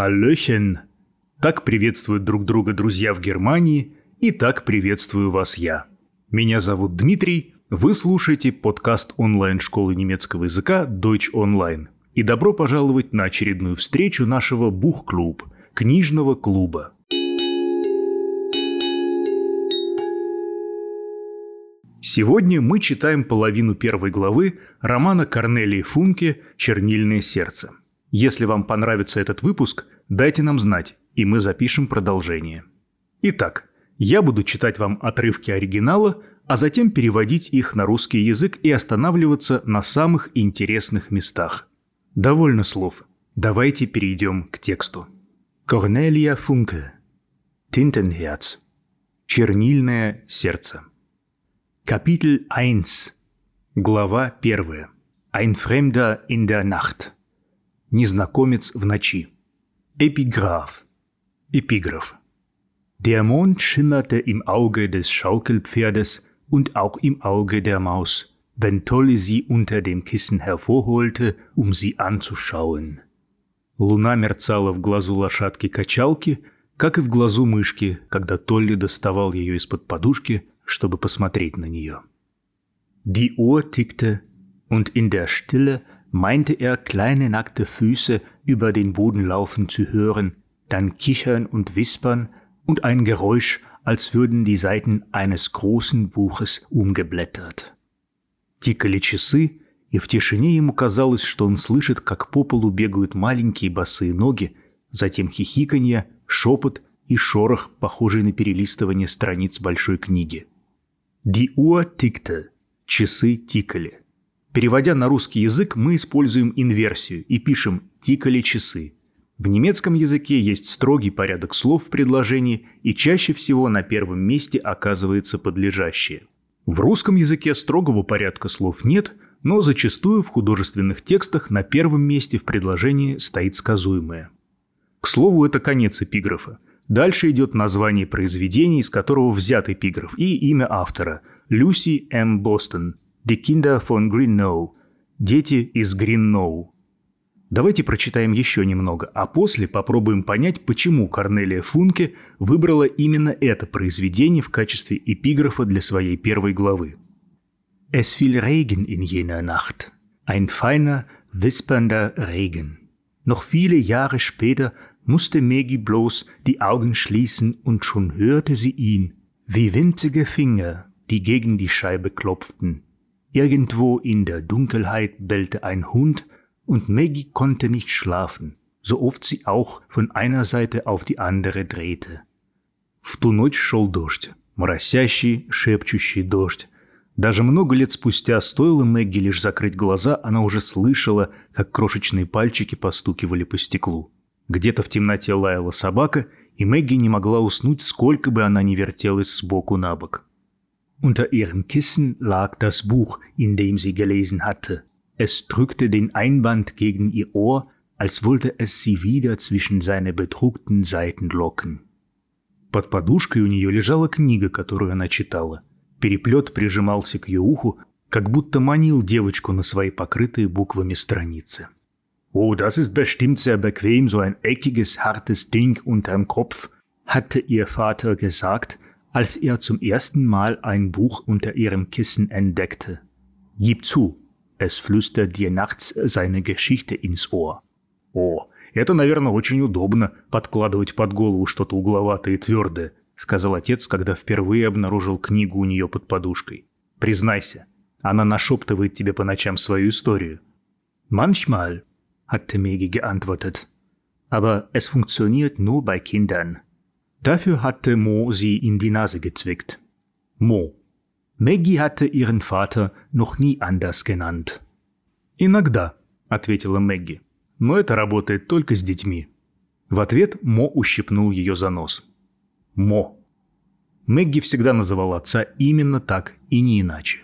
Халлöchen! Так приветствуют друг друга друзья в Германии, и так приветствую вас я. Меня зовут Дмитрий, вы слушаете подкаст онлайн-школы немецкого языка Deutsch Online. И добро пожаловать на очередную встречу нашего Бух-клуб, книжного клуба. Сегодня мы читаем половину первой главы романа Корнелии Функе «Чернильное сердце». Если вам понравится этот выпуск, дайте нам знать, и мы запишем продолжение. Итак, я буду читать вам отрывки оригинала, а затем переводить их на русский язык и останавливаться на самых интересных местах. Довольно слов. Давайте перейдем к тексту. Корнелия Функе. Tintenherz. Чернильное сердце. Капитель 1. Глава 1. Ein Fremder in der Nacht. Незнакомец в ночи. Эпиграф. Эпиграф. Der Mond schimmerte im Auge des Schaukelpferdes und auch im Auge der Maus, wenn Tolly sie unter dem Kissen hervorholte, um sie anzuschauen. Луна мерцала в глазу лошадки-качалки, как и в глазу мышки, когда Толли доставал ее из-под подушки, чтобы посмотреть на нее. Die Uhr tickte, und in der Stille meinte er kleine nackte Füße über den Boden laufen zu hören, dann Kichern und Wispern und ein Geräusch, als würden die Seiten eines großen Buches умgeblättert. Тикали часы, и в тишине ему казалось, что он слышит, как по полу бегают маленькие босые ноги, затем хихиканье, шепот и шорох, похожий на перелистывание страниц большой книги. Die Uhr tickte. Часы тикали. Переводя на русский язык, мы используем инверсию и пишем «тикали часы». В немецком языке есть строгий порядок слов в предложении, и чаще всего на первом месте оказывается подлежащее. В русском языке строгого порядка слов нет, но зачастую в художественных текстах на первом месте в предложении стоит сказуемое. К слову, это конец эпиграфа. Дальше идет название произведения, из которого взят эпиграф, и имя автора – Люси М. Бостон – Die Kinder von Greennow. Дети из Гринноу. Давайте прочитаем еще немного, а после попробуем понять, почему Корнелия Функе выбрала именно это произведение в качестве эпиграфа для своей первой главы. Es fiel Regen in jener Nacht. Ein feiner, wispernder Regen. Noch viele Jahre später musste Maggie bloß die Augen schließen und schon hörte sie ihn, wie winzige Finger, die gegen die Scheibe klopften. Irgendwo in der Dunkelheit bellte ein Hund und Maggie konnte nicht schlafen, so oft sie auch von einer Seite auf die andere drehte. В ту ночь шел дождь, моросящий, шепчущий дождь. Даже много лет спустя, стоило Мэгги лишь закрыть глаза, она уже слышала, как крошечные пальчики постукивали по стеклу. Где-то в темноте лаяла собака, и Мэгги не могла уснуть, сколько бы она ни вертелась сбоку на бок. Unter ihrem Kissen lag das Buch, in dem sie gelesen hatte. Es drückte den Einband gegen ihr Ohr, als wollte es sie wieder zwischen seine bedruckten Seiten locken. Под подушкой у нее лежала книга, которую она читала. Переплет прижимался к ее уху, как будто манил девочку на свои покрытые буквами страницы. «Oh, das ist bestimmt sehr bequem, so ein eckiges, hartes Ding unterm Kopf», hatte ihr Vater gesagt – als er zum ersten Mal ein Buch unter ihrem Kissen entdeckte. Gib zu, es flüstert dir nachts seine Geschichte ins Ohr. О, это, наверное, очень удобно подкладывать под голову что-то угловатое и твердое, сказал отец, когда впервые обнаружил книгу у нее под подушкой. Признайся, она нашептывает тебе по ночам свою историю. Manchmal, hatte Megi geantwortet. Aber es funktioniert nur bei Kindern. Dafür hatte Mo sie in die Nase gezwickt. Mo. Мэгги hatte ihren Vater noch nie anders genannt. «Иногда», — ответила Мэгги. «Но это работает только с детьми». В ответ Мо ущипнул ее за нос. Мо. Мэгги всегда называла отца именно так и не иначе.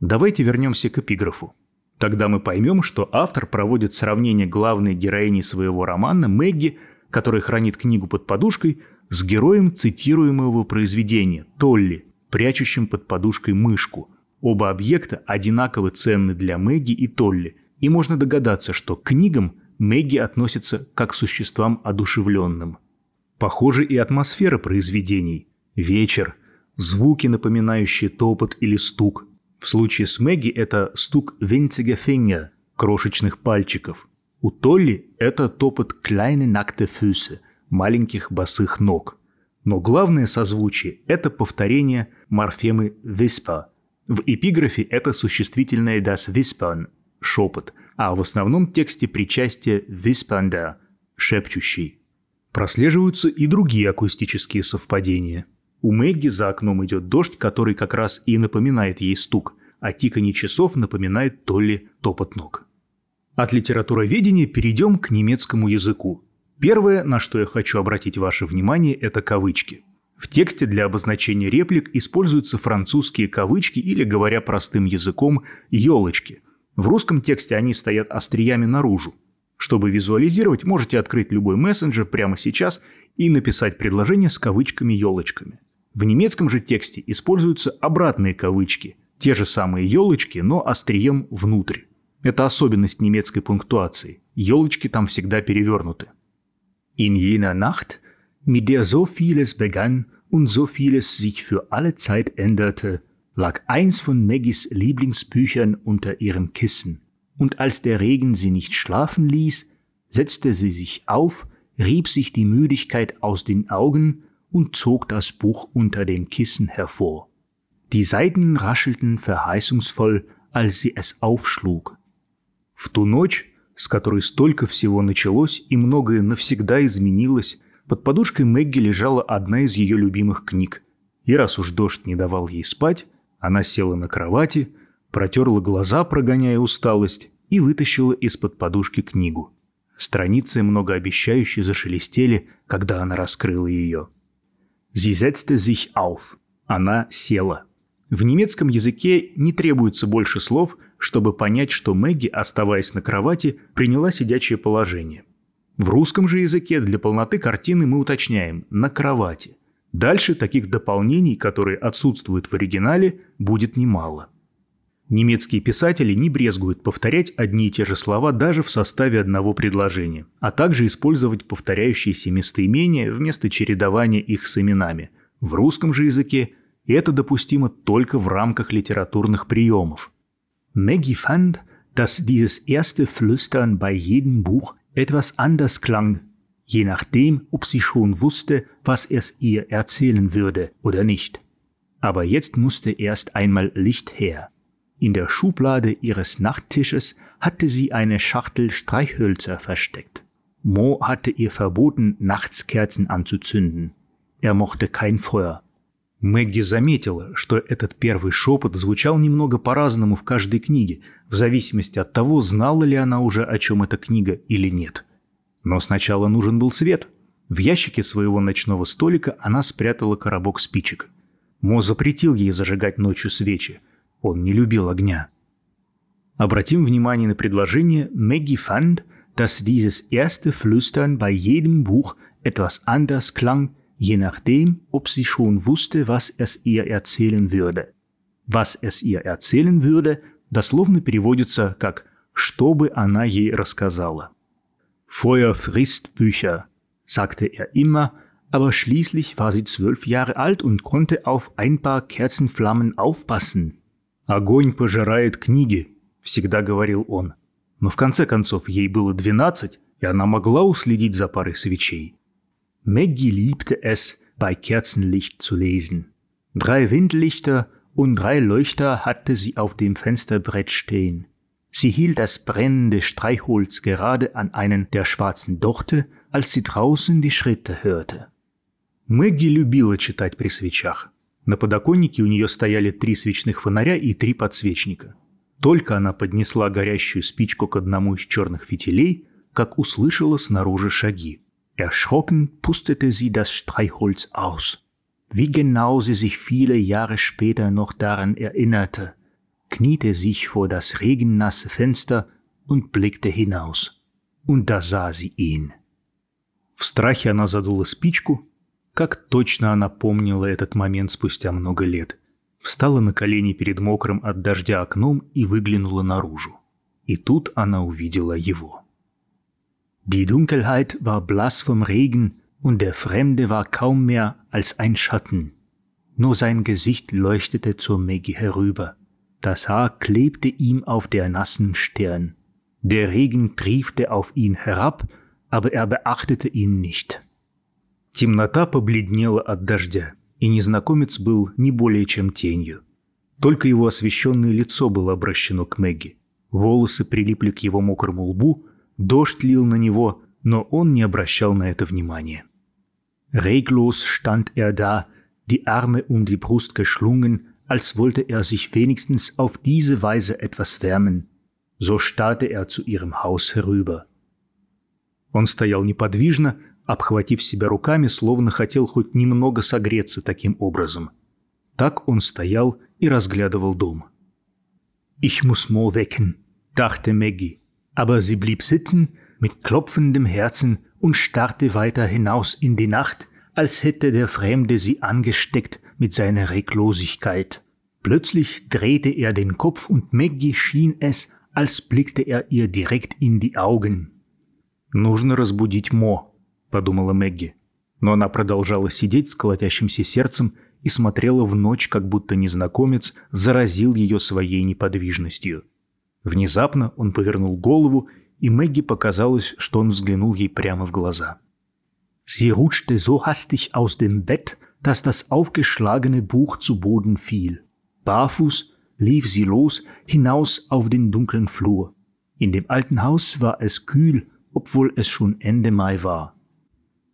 Давайте вернемся к эпиграфу. Тогда мы поймем, что автор проводит сравнение главной героини своего романа Мэгги, которая хранит книгу под подушкой, с героем цитируемого произведения Толли, прячущим под подушкой мышку. Оба объекта одинаково ценны для Мэгги и Толли, и можно догадаться, что к книгам Мэгги относится как к существам одушевленным. Похоже и атмосфера произведений. Вечер, звуки, напоминающие топот или стук. В случае с Мэгги это стук винцигефиnger, крошечных пальчиков. У Толли это топот kleine nackte Füße, маленьких босых ног. Но главное созвучие – это повторение морфемы whisper. В эпиграфе это существительное das Wispern – шепот, а в основном тексте причастие whispernder – шепчущий. Прослеживаются и другие акустические совпадения. У Мэгги за окном идет дождь, который как раз и напоминает ей стук, а тиканье часов напоминает Толли топот ног. От литературоведения перейдем к немецкому языку. Первое, на что я хочу обратить ваше внимание, это кавычки. В тексте для обозначения реплик используются французские кавычки или, говоря простым языком, елочки. В русском тексте они стоят остриями наружу. Чтобы визуализировать, можете открыть любой мессенджер прямо сейчас и написать предложение с кавычками-елочками. В немецком же тексте используются обратные кавычки, те же самые елочки, но острием внутрь. Это особенность немецкой пунктуации. Елочки там всегда перевернуты. In jener Nacht, mit der so vieles begann und so vieles sich für alle Zeit änderte, lag eins von Maggies Lieblingsbüchern unter ihrem Kissen. Und als der Regen sie nicht schlafen ließ, setzte sie sich auf, rieb sich die Müdigkeit aus den Augen und zog das Buch unter dem Kissen hervor. Die Seiten raschelten verheißungsvoll, als sie es aufschlug. В ту ночь, с которой столько всего началось и многое навсегда изменилось, под подушкой Мэгги лежала одна из ее любимых книг. И раз уж дождь не давал ей спать, она села на кровати, протерла глаза, прогоняя усталость, и вытащила из-под подушки книгу. Страницы многообещающе зашелестели, когда она раскрыла ее. Sie setzte sich auf. Она села. В немецком языке не требуется больше слов – чтобы понять, что Мэгги, оставаясь на кровати, приняла сидячее положение. В русском же языке для полноты картины мы уточняем «на кровати». Дальше таких дополнений, которые отсутствуют в оригинале, будет немало. Немецкие писатели не брезгуют повторять одни и те же слова даже в составе одного предложения, а также использовать повторяющиеся местоимения вместо чередования их с именами. В русском же языке это допустимо только в рамках литературных приемов – Maggie fand, dass dieses erste Flüstern bei jedem Buch etwas anders klang, je nachdem, ob sie schon wusste, was es ihr erzählen würde oder nicht. Aber jetzt musste erst einmal Licht her. In der Schublade ihres Nachttisches hatte sie eine Schachtel Streichhölzer versteckt. Mo hatte ihr verboten, nachts Kerzen anzuzünden. Er mochte kein Feuer. Мэгги заметила, что этот первый шепот звучал немного по-разному в каждой книге, в зависимости от того, знала ли она уже, о чем эта книга или нет. Но сначала нужен был свет. В ящике своего ночного столика она спрятала коробок спичек. Мо запретил ей зажигать ночью свечи. Он не любил огня. Обратим внимание на предложение «Maggie fand, dass dieses erste Flüstern bei jedem Buch etwas anders klang je nachdem, ob sie schon wusste, was es ihr erzählen würde. Was es ihr erzählen würde, дословно переводится как «что бы она ей рассказала». Feuer frisst Bücher, sagte er immer, aber schließlich war sie zwölf Jahre alt und konnte auf ein paar Kerzenflammen aufpassen. «Огонь пожирает книги», — всегда говорил он. Но в конце концов ей было двенадцать, и она могла уследить за парой свечей. Maggie liebte es, bei Kerzenlicht zu lesen. Drei Windlichter und drei Leuchter hatte sie auf dem Fensterbrett stehen. Sie hielt das brennende Streichholz gerade an einen der schwarzen Dochte, als sie draußen die Schritte hörte. Мэгги любила читать при свечах. На подоконнике у нее стояли три свечных фонаря и три подсвечника. Только она поднесла горящую спичку к одному из черных фитилей, как услышала снаружи шаги. Erschrocken pustete sie das Streichholz aus. Wie genau sie sich viele Jahre später noch daran erinnerte, kniete sich vor das regennasse Fenster und blickte hinaus. Und da sah sie ihn. В страхе она задула спичку. Как точно она помнила этот момент спустя много лет. Встала на колени перед мокрым от дождя окном и выглянула наружу. И тут она увидела его. Die Dunkelheit war blass vom Regen und der Fremde war kaum mehr als ein Schatten. Nur sein Gesicht leuchtete zur Maggie herüber. Das Haar klebte ihm auf der nassen Stirn. Der Regen triefte auf ihn herab, aber er beachtete ihn nicht. Темнота побледнела от дождя, и незнакомец был не более чем тенью. Только его освещенное лицо было обращено к Мэгги. Волосы прилипли к его мокрому лбу, дождь лил на него, но он не обращал на это внимания. Reglos stand er da, die Arme um die Brust geschlungen, als wollte er sich wenigstens auf diese Weise etwas wärmen. So starrte er zu ihrem Haus herüber. Он стоял неподвижно, обхватив себя руками, словно хотел хоть немного согреться таким образом. Так он стоял и разглядывал дом. Ich muss Mo wecken, dachte Maggie, aber sie blieb sitzen mit klopfendem Herzen und starrte weiter hinaus in die Nacht, als hätte der Fremde sie angesteckt mit seiner Reglosigkeit. Plötzlich drehte er den Kopf und Maggie schien es, als blickte er ihr direkt in die Augen. «Нужно разбудить Мо», — подумала Мэгги. Но она продолжала сидеть с колотящимся сердцем и смотрела в ночь, как будто незнакомец заразил ее своей неподвижностью. Внезапно он повернул голову, и Мэгги показалось, что он взглянул ей прямо в глаза. Sie rutschte so hastig aus dem Bett, dass das aufgeschlagene Buch zu Boden fiel. Barfuß lief sie los hinaus auf den dunklen Flur. In dem alten Haus war es kühl, obwohl es schon Ende Mai war.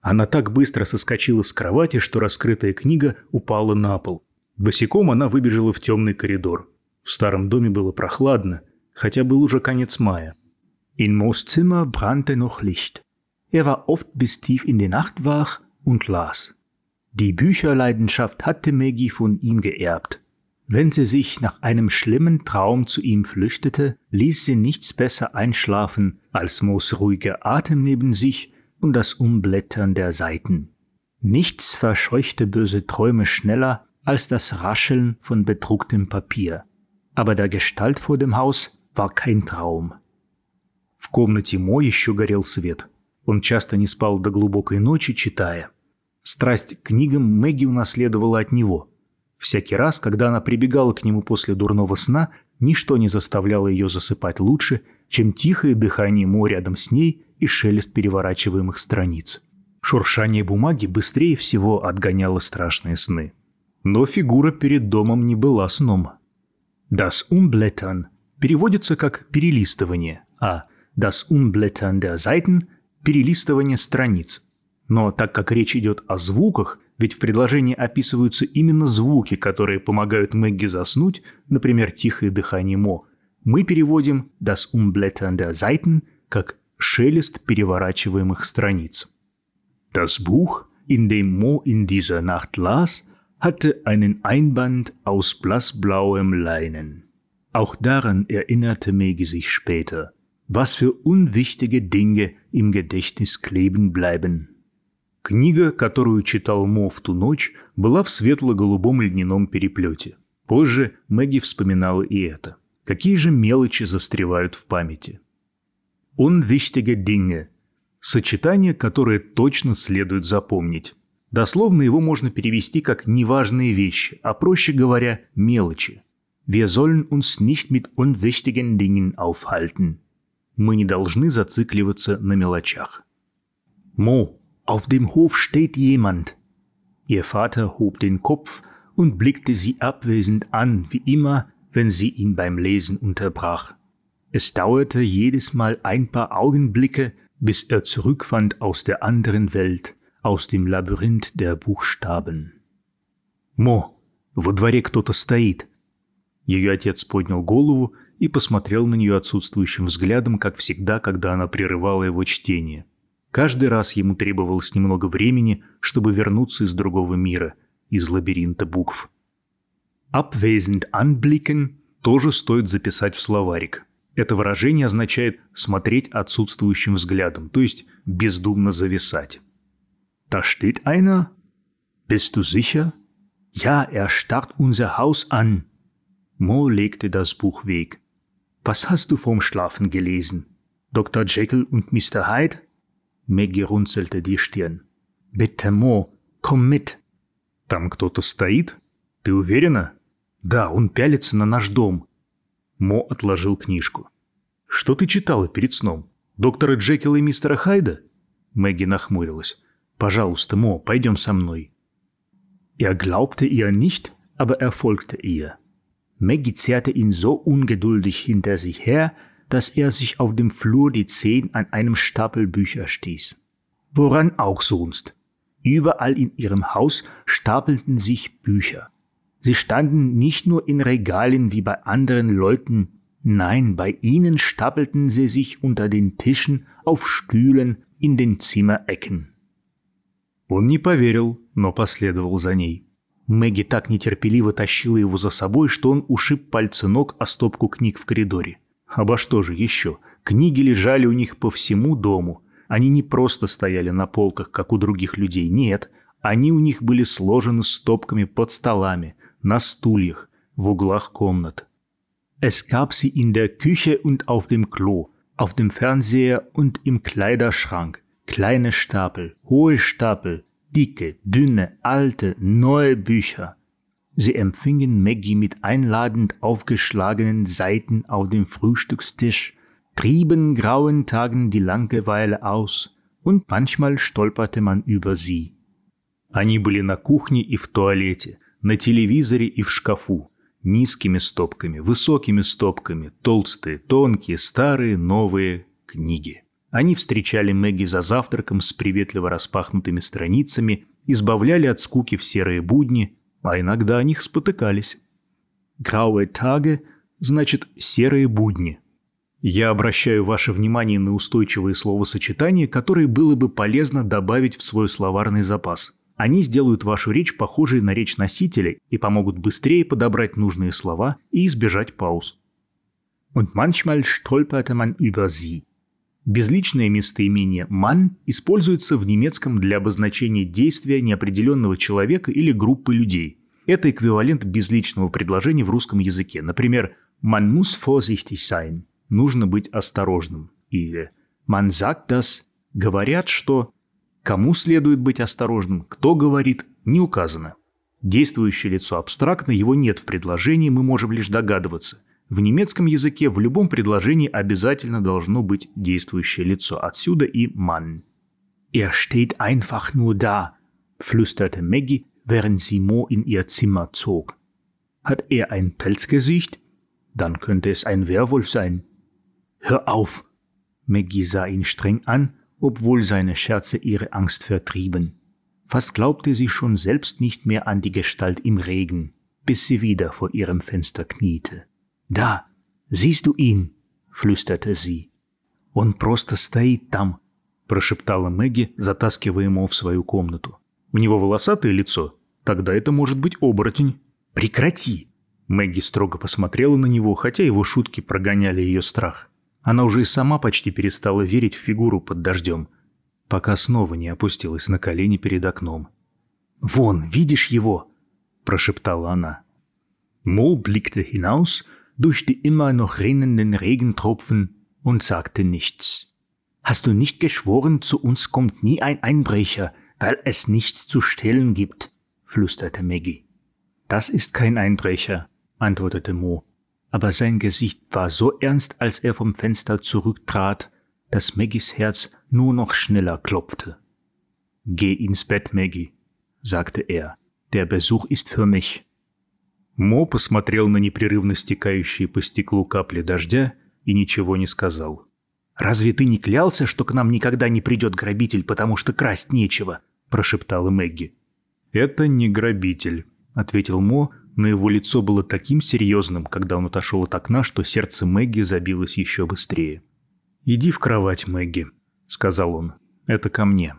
Она так быстро соскочила с кровати, что раскрытая книга упала на пол. Босиком она выбежала в темный коридор. В старом доме было прохладно, хотя был уже конец мая. In Moos Zimmer brannte noch Licht. Er war oft bis tief in die Nacht wach und las. Die Bücherleidenschaft hatte Maggie von ihm geerbt. Wenn sie sich nach einem schlimmen Traum zu ihm flüchtete, ließ sie nichts besser einschlafen als Moos ruhiger Atem neben sich und das Umblättern der Seiten. Nichts verscheuchte böse Träume schneller als das Rascheln von bedrucktem Papier. Aber der Gestalt vor dem Haus war kein Traum. В комнате Мо еще горел свет. Он часто не спал до глубокой ночи, читая. Страсть к книгам Мэгги унаследовала от него. Всякий раз, когда она прибегала к нему после дурного сна, ничто не заставляло ее засыпать лучше, чем тихое дыхание Мо рядом с ней и шелест переворачиваемых страниц. Шуршание бумаги быстрее всего отгоняло страшные сны. Но фигура перед домом не была сном. Das Umblättern переводится как «перелистывание», а das Umblättern der Seiten перелистывание страниц. Но так как речь идет о звуках, ведь в предложении описываются именно звуки, которые помогают Мэгги заснуть, например, тихое дыхание Мо, мы переводим das Umblättern der Seiten как шелест переворачиваемых страниц. Das Buch, in dem Mo in dieser Nacht las, hatte einen Einband aus blassblauem Leinen. Auch daran erinnerte Maggie sich später – was für unwichtige Dinge im Gedächtnis клeben bleiben. Книга, которую читал Мо в ту ночь, была в светло-голубом льняном переплете. Позже Мэгги вспоминала и это. Какие же мелочи застревают в памяти? Unwichtige Dinge – сочетание, которое точно следует запомнить. Дословно его можно перевести как «неважные вещи», а проще говоря, «мелочи». Wir sollen uns nicht mit unwichtigen Dingen aufhalten – мы не должны зацикливаться на мелочах. Mo, auf dem Hof steht jemand. Ihr Vater hob den Kopf und blickte sie abwesend an, wie immer, wenn sie ihn beim Lesen unterbrach. Es dauerte jedes Mal ein paar Augenblicke, bis er zurückfand aus der anderen Welt, aus dem Labyrinth der Buchstaben. Мо, во дворе кто-то стоит. Ее отец поднял голову и посмотрел на нее отсутствующим взглядом, как всегда, когда она прерывала его чтение. Каждый раз ему требовалось немного времени, чтобы вернуться из другого мира, из лабиринта букв. Abwesend anblicken тоже стоит записать в словарик. Это выражение означает «смотреть отсутствующим взглядом», то есть бездумно зависать. Da steht einer? Bist du sicher? Ja, er starrt unser Haus an. Mo legte das Buch weg. Was hast du vorm Schlafen gelesen? Dr. Jekyll und Mr. Hyde? Maggie runzelte die Stirn. Bitte, Mo, komm mit. Там кто-то стоит? Ты уверена? Да, он пялится на наш дом. Мо отложил книжку. Что ты читала перед сном? Доктора Джекила и мистера Хайда? Мэгги нахмурилась. Пожалуйста, Мо, пойдем со мной. Er glaubte ihr nicht, aber er folgte ihr. Maggie zerrte ihn so ungeduldig hinter sich her, dass er sich auf dem Flur die Zehen an einem Stapel Bücher stieß. Woran auch sonst. Überall in ihrem Haus stapelten sich Bücher. Sie standen nicht nur in Regalen wie bei anderen Leuten, nein, bei ihnen stapelten sie sich unter den Tischen, auf Stühlen, in den Zimmerecken. Он не поверил, но последовал за ней. Мэгги так нетерпеливо тащила его за собой, что он ушиб пальцы ног о стопку книг в коридоре. Обо что же еще? Книги лежали у них по всему дому. Они не просто стояли на полках, как у других людей, нет. Они у них были сложены стопками под столами, на стульях, в углах комнат. Es gab sie in der Küche und auf dem Klo, auf dem Fernseher und im Kleiderschrank. Kleine Stapel, hohe Stapel, dicke, dünne, alte, neue Bücher. Sie empfingen Maggie mit einladend aufgeschlagenen Seiten auf dem Frühstückstisch, trieben grauen Tagen die Langeweile aus, und manchmal stolperte man über sie. Они были на кухне и в туалете, на телевизоре и в шкафу, низкими стопками, высокими стопками, толстые, тонкие, старые, новые книги. Они встречали Мэгги за завтраком с приветливо распахнутыми страницами, избавляли от скуки в серые будни, а иногда о них спотыкались. Graue Tage значит «серые будни». Я обращаю ваше внимание на устойчивые словосочетания, которые было бы полезно добавить в свой словарный запас. Они сделают вашу речь похожей на речь носителя и помогут быстрее подобрать нужные слова и избежать пауз. Und manchmal stolperte man über sie. Безличное местоимение «man» используется в немецком для обозначения действия неопределенного человека или группы людей. Это эквивалент безличного предложения в русском языке. Например, «man muss vorsichtig sein» – «нужно быть осторожным». Или «man sagt das» – «говорят, что». Кому следует быть осторожным, кто говорит, не указано. Действующее лицо абстрактно, его нет в предложении, мы можем лишь догадываться – в немецком языке в любом предложении обязательно должно быть действующее лицо. Отсюда и Mann. Er steht einfach nur da, flüsterte Maggie, während sie Mo in ihr Zimmer zog. Hat er ein Pelzgesicht? Dann könnte es ein Werwolf sein. Hör auf! Maggie sah ihn streng an, obwohl seine Scherze ihre Angst vertrieben. Fast glaubte sie schon selbst nicht mehr an die Gestalt im Regen, bis sie wieder vor ihrem Fenster kniete. «Да, siehst du ihn?» — флюстerte sie. «Он просто стоит там», — прошептала Мэгги, затаскивая ему в свою комнату. «У него волосатое лицо? Тогда это может быть оборотень». «Прекрати!» Мэгги строго посмотрела на него, хотя его шутки прогоняли ее страх. Она уже и сама почти перестала верить в фигуру под дождем, пока снова не опустилась на колени перед окном. «Вон, видишь его?» – прошептала она. Мо blickte hinaus durch die immer noch rinnenden Regentropfen und sagte nichts. Hast du nicht geschworen, zu uns kommt nie ein Einbrecher, weil es nichts zu stehlen gibt? flüsterte Maggie. Das ist kein Einbrecher, antwortete Mo. Aber sein Gesicht war so ernst, als er vom Fenster zurücktrat, dass Maggies Herz nur noch schneller klopfte. Geh ins Bett, Maggie, sagte er. Der Besuch ist für mich. Мо посмотрел на непрерывно стекающие по стеклу капли дождя и ничего не сказал. «Разве ты не клялся, что к нам никогда не придет грабитель, потому что красть нечего?» – прошептала Мэгги. «Это не грабитель», – ответил Мо, но его лицо было таким серьезным, когда он отошел от окна, что сердце Мэгги забилось еще быстрее. «Иди в кровать, Мэгги», – сказал он. «Это ко мне».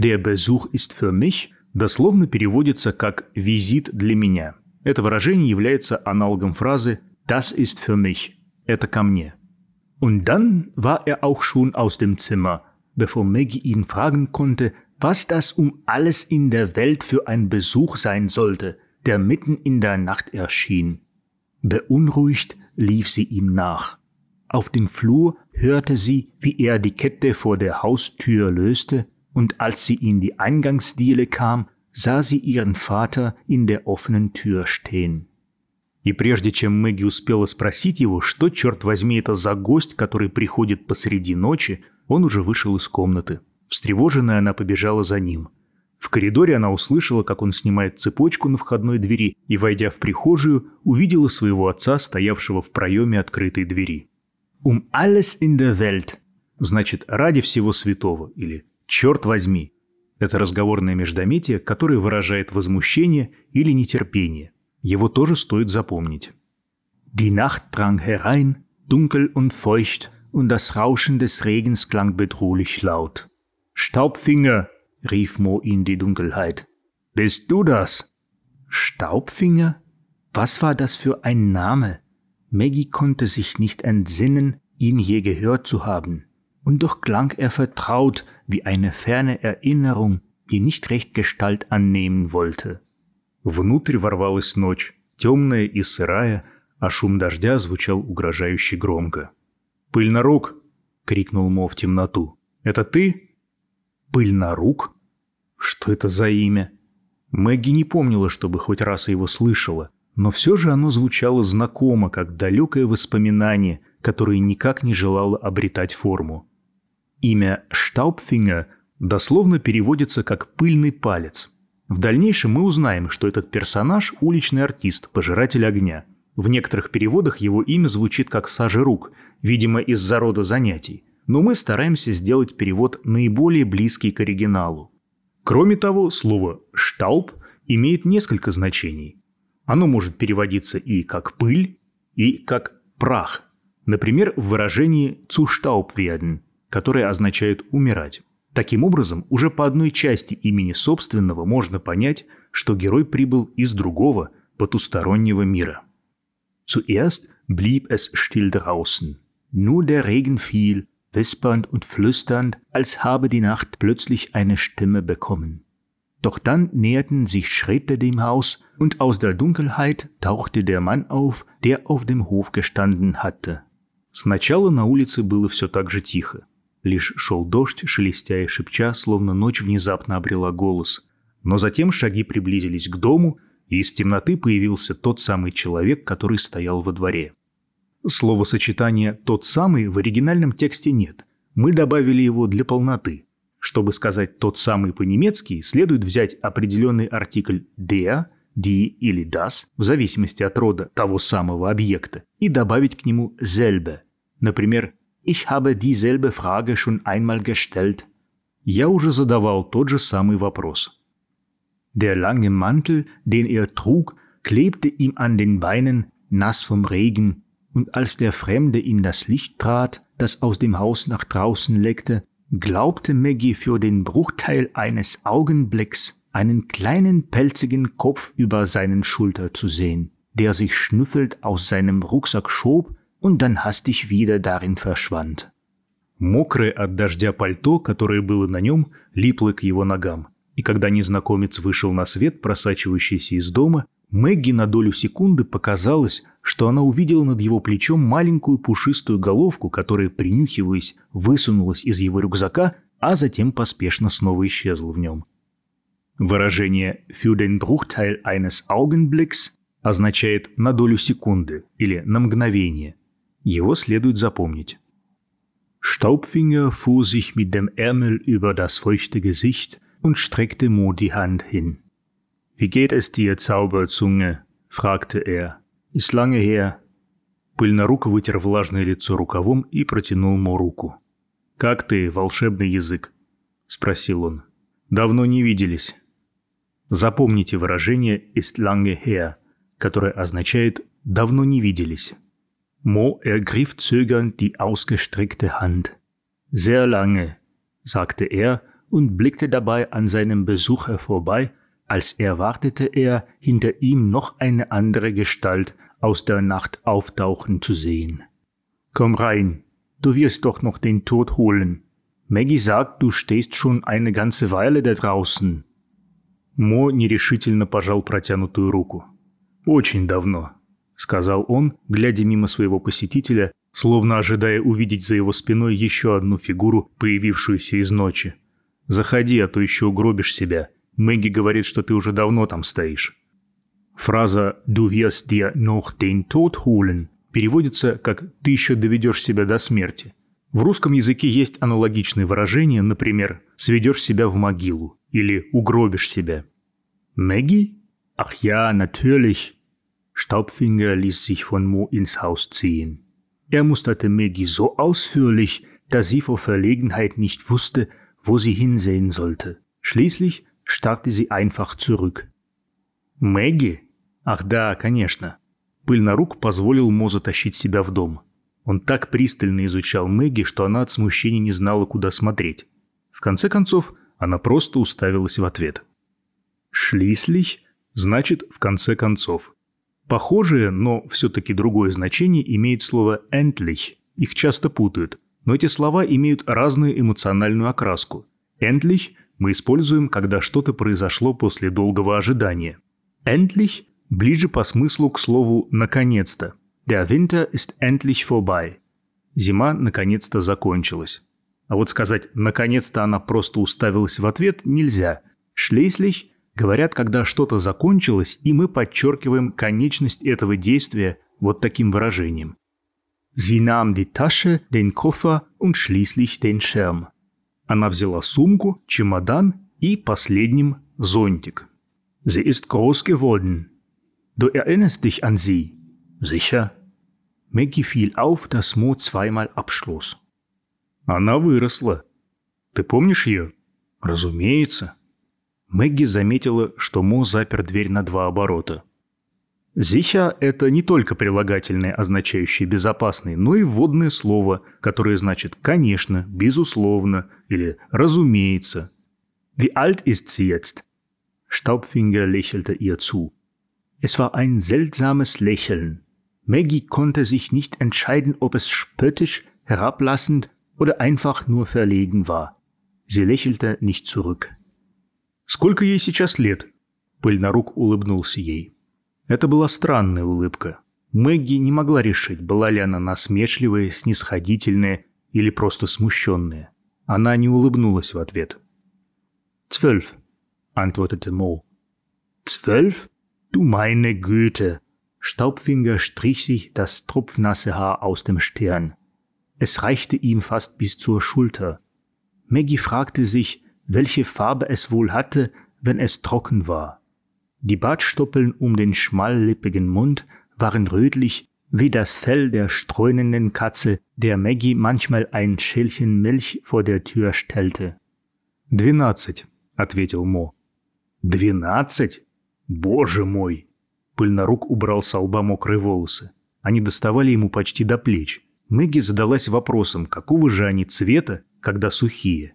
«Der Besuch ist für mich» дословно переводится как «визит для меня». Это выражение является аналогом фразы «Das ist für mich» – «Это ко мне». Und dann war er auch schon aus dem Zimmer, bevor Maggie ihn fragen konnte, was das um alles in der Welt für ein Besuch sein sollte, der mitten in der Nacht erschien. Beunruhigt lief sie ihm nach. Auf dem Flur hörte sie, wie er die Kette vor der Haustür löste, und als sie in die Eingangsdiele kam, sah sie ihren Vater in der offenen Tür stehen. И прежде чем Мэгги успела спросить его, что, черт возьми, это за гость, который приходит посреди ночи, он уже вышел из комнаты. Встревоженная она побежала за ним. В коридоре она услышала, как он снимает цепочку на входной двери и, войдя в прихожую, увидела своего отца, стоявшего в проеме открытой двери. «Um alles in der Welt» значит «ради всего святого» или «черт возьми». Это разговорное междометие, которое выражает возмущение или нетерпение. Его тоже стоит запомнить. Die Nacht drang herein, dunkel und feucht, und das Rauschen des Regens klang bedrohlich laut. Staubfinger, rief Mo in die Dunkelheit. Bist du das? Staubfinger? Was war das für ein Name? Maggie konnte sich nicht entsinnen, ihn je gehört zu haben. Und doch klang er vertraut wie eine ferne Erinnerung, die nicht recht Gestalt annehmen wollte. Внутрь ворвалась ночь, темная и сырая, а шум дождя звучал угрожающе громко. «Пыльнорук!» — крикнул Мо в темноту. «Это ты?» «Пыльнорук?» Что это за имя? Мэгги не помнила, чтобы хоть раз его слышала, но все же оно звучало знакомо, как далекое воспоминание, которое никак не желало обретать форму. Имя Штаубфингер дословно переводится как «пыльный палец», в дальнейшем мы узнаем, что этот персонаж – уличный артист, пожиратель огня. В некоторых переводах его имя звучит как «сажи рук», видимо, из-за рода занятий. Но мы стараемся сделать перевод наиболее близкий к оригиналу. Кроме того, слово «штауб» имеет несколько значений. Оно может переводиться и как «пыль», и как «прах». Например, в выражении «zu werden», которое означает «умирать». Таким образом, уже по одной части имени собственного можно понять, что герой прибыл из другого, потустороннего мира. Zuerst blieb es still draußen. Nur der Regen fiel, wispernd und flüsternd, als habe die Nacht plötzlich eine Stimme bekommen. Doch dann näherten sich Schritte dem Haus, und aus der Dunkelheit tauchte der Mann auf, der auf dem Hof gestanden hatte. Сначала на улице было все так же тихо. Лишь шел дождь, шелестя и шепча, словно ночь внезапно обрела голос. Но затем шаги приблизились к дому, и из темноты появился тот самый человек, который стоял во дворе. Словосочетания «тот самый» в оригинальном тексте нет. Мы добавили его для полноты. Чтобы сказать «тот самый» по-немецки, следует взять определенный артикль «der», «die» или «das», в зависимости от рода того самого объекта, и добавить к нему «selbe». Например, Ich habe dieselbe Frage schon einmal gestellt. Я уже задавал тот же самый вопрос. Der lange Mantel, den er trug, klebte ihm an den Beinen, nass vom Regen, und als der Fremde in das Licht trat, das aus dem Haus nach draußen leckte, glaubte Maggie für den Bruchteil eines Augenblicks einen kleinen pelzigen Kopf über seinen Schulter zu sehen, der sich schnüffelnd aus seinem Rucksack schob und dann hastig wieder darin verschwand. Мокрое от дождя пальто, которое было на нем, липло к его ногам. И когда незнакомец вышел на свет, просачивающийся из дома, Мэгги на долю секунды показалось, что она увидела над его плечом маленькую пушистую головку, которая, принюхиваясь, высунулась из его рюкзака, а затем поспешно снова исчезла в нем. Выражение «für den Bruchteil eines Augenblicks» означает «на долю секунды» или «на мгновение», его следует запомнить. Staubfinger fuhr sich mit dem Ärmel über das feuchte Gesicht und streckte Mo die Hand hin. Wie geht es dir, Zauberzunge? fragte er. Ist lange her. Пыльнорук вытер влажное лицо рукавом и протянул Мо руку. «Как ты, волшебный язык?» — спросил он. «Давно не виделись». Запомните выражение «ist lange her», которое означает «давно не виделись». Mo ergriff zögernd die ausgestreckte Hand. Sehr lange, sagte er und blickte dabei an seinem Besucher vorbei, als erwartete er, hinter ihm noch eine andere Gestalt aus der Nacht auftauchen zu sehen. Komm rein, du wirst doch noch den Tod holen. Maggie sagt, du stehst schon eine ganze Weile da draußen. Мо нерешительно пожал протянутую руку. «Очень давно», — сказал он, глядя мимо своего посетителя словно ожидая увидеть за его спиной еще одну фигуру, появившуюся из ночи. «Заходи, а то еще угробишь себя. Мэгги говорит, что ты уже давно там стоишь». Фраза «Du wirst dir noch den Tod holen» переводится как «ты еще доведешь себя до смерти». В русском языке есть аналогичные выражения, например, «сведешь себя в могилу» или «угробишь себя». Мэгги? Ach ja, natürlich. Staubfinger ließ sich von Mo ins Haus ziehen. Er musterte Maggie so ausführlich, dass sie vor Verlegenheit nicht wusste, wo sie hinsehen sollte. Schließlich starrte sie einfach zurück. Мэгги? Ах да, конечно. Пыль на рук позволил Мо затащить себя в дом. Он так пристально изучал Мэгги, что она от смущения не знала, куда смотреть. В конце концов, она просто уставилась в ответ. «Шлислих» значит «в конце концов». Похожее, но все-таки другое значение имеет слово «endlich». Их часто путают, но эти слова имеют разную эмоциональную окраску. «Endlich» мы используем, когда что-то произошло после долгого ожидания. «Endlich» ближе по смыслу к слову «наконец-то». Der Winter ist endlich vorbei. Зима наконец-то закончилась. А вот сказать «наконец-то она просто уставилась в ответ» нельзя. Schließlich говорят, когда что-то закончилось, и мы подчеркиваем конечность этого действия вот таким выражением. Sie nahm die Tasche, den Koffer und schließlich den Schirm. Она взяла сумку, чемодан и последним зонтик. Sie ist groß geworden. Du erinnerst dich an sie? Sicher. Maggie fiel auf, dass Mo zweimal abschloss. Она выросла. Ты помнишь ее? Разумеется. Мэгги заметила, что Мо запер дверь на два оборота. Зиха – это не только прилагательное, означающее «безопасный», но и вводное слово, которое значит «конечно», «безусловно» или «разумеется». Wie alt ist sie jetzt? Staubfinger lächelte ihr zu. Es war ein seltsames Lächeln. Maggie konnte sich nicht entscheiden, ob es spöttisch, herablassend oder einfach nur verlegen war. Sie lächelte nicht zurück. «Сколько ей сейчас лет?» Пыльнорук улыбнулся ей. Это была странная улыбка. Мэгги не могла решить, была ли она насмешливая, снисходительная или просто смущенная. Она не улыбнулась в ответ. «Zwölf», — antwortete Mo. «Zwölf? Du meine Güte!» Staubfinger strich sich das tropfnasse Haar aus dem Stirn. Es reichte ihm fast bis zur Schulter. Maggie fragte sich, welche Farbe es wohl hatte, wenn es trocken war. Die Bartstoppeln um den schmallippigen Mund waren rötlich wie das Fell der streunenden Katze, der Maggie manchmal ein Schälchen Milch vor der Tür stellte. «Двенадцать», — ответил Мо. «Двенадцать? Боже мой!» Пыльнорук убрал с лба мокрые волосы. Они доставали ему почти до плеч. Мэгги задалась вопросом, какого же они цвета, когда сухие.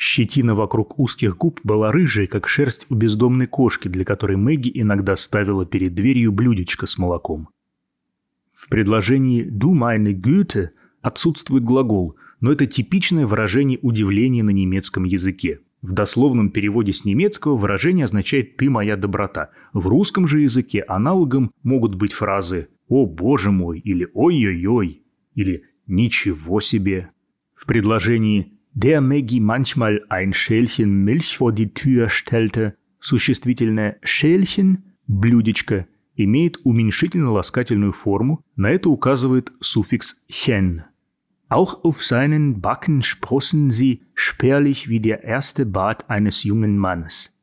Щетина вокруг узких губ была рыжей, как шерсть у бездомной кошки, для которой Мэгги иногда ставила перед дверью блюдечко с молоком. В предложении «du meine Güte» отсутствует глагол, но это типичное выражение удивления на немецком языке. В дословном переводе с немецкого выражение означает «ты моя доброта». В русском же языке аналогом могут быть фразы «О, боже мой» или «Ой-ой-ой» или «Ничего себе». В предложении der Maggie manchmal ein Schälchen Milch vor die Tür stellte, существительное «шельchen» – «блюдечко» имеет уменьшительно-ласкательную форму, на это указывает суффикс «chen». Auch auf seinen Backen sprossen sie spärlich wie der erste Bart eines jungen Mannes.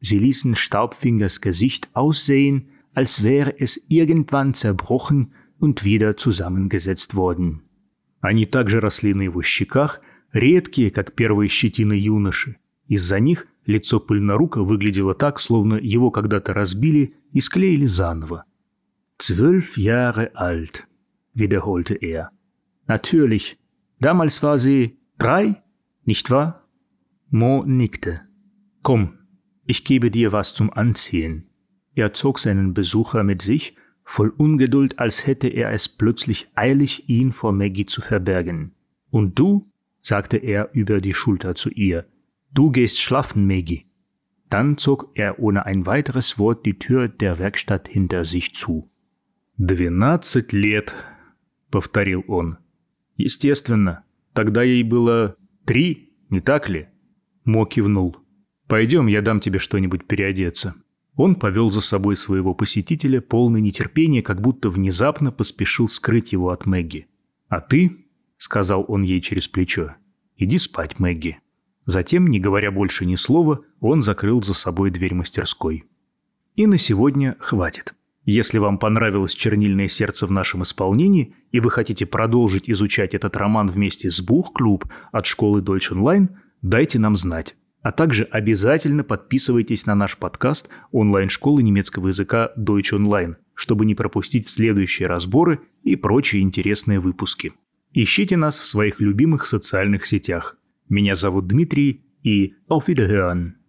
Sie ließen Staubfingers Gesicht aussehen, als wäre es irgendwann zerbrochen und wieder zusammengesetzt worden. Они также росли на его щеках – редкие, как первые щетины юноши. Из-за них лицо пыльнорука выглядело так, словно его когда-то разбили и склеили заново. «Zwölf Jahre alt», wiederholte er. «Natürlich. Damals war sie drei, nicht wahr?» Mo nickte. «Komm, ich gebe dir was zum Anziehen». Er zog seinen Besucher mit sich, voll Ungeduld, als hätte er es plötzlich eilig, ihn vor Maggie zu verbergen. Und du sagte er über die Schulter zu ihr. Du gehst schlafen, Maggie. Dann zog er ohne ein weiteres Wort die Tür der Werkstatt hinter sich zu. «Двенадцать лет», — повторил он. Естественно. Тогда ей было три, не так ли? Мо кивнул. Пойдем, я дам тебе что-нибудь переодеться. Он повел за собой своего посетителя, полный нетерпения, как будто внезапно поспешил скрыть его от Мэгги. «А ты», — сказал он ей через плечо, — «иди спать, Мэгги». Затем, не говоря больше ни слова, он закрыл за собой дверь мастерской. И на сегодня хватит. Если вам понравилось «Чернильное сердце» в нашем исполнении, и вы хотите продолжить изучать этот роман вместе с Бух-клуб от школы Deutsch Online, дайте нам знать. А также обязательно подписывайтесь на наш подкаст онлайн-школы немецкого языка Deutsch Online, чтобы не пропустить следующие разборы и прочие интересные выпуски. Ищите нас в своих любимых социальных сетях. Меня зовут Дмитрий и Auf Wiederhören!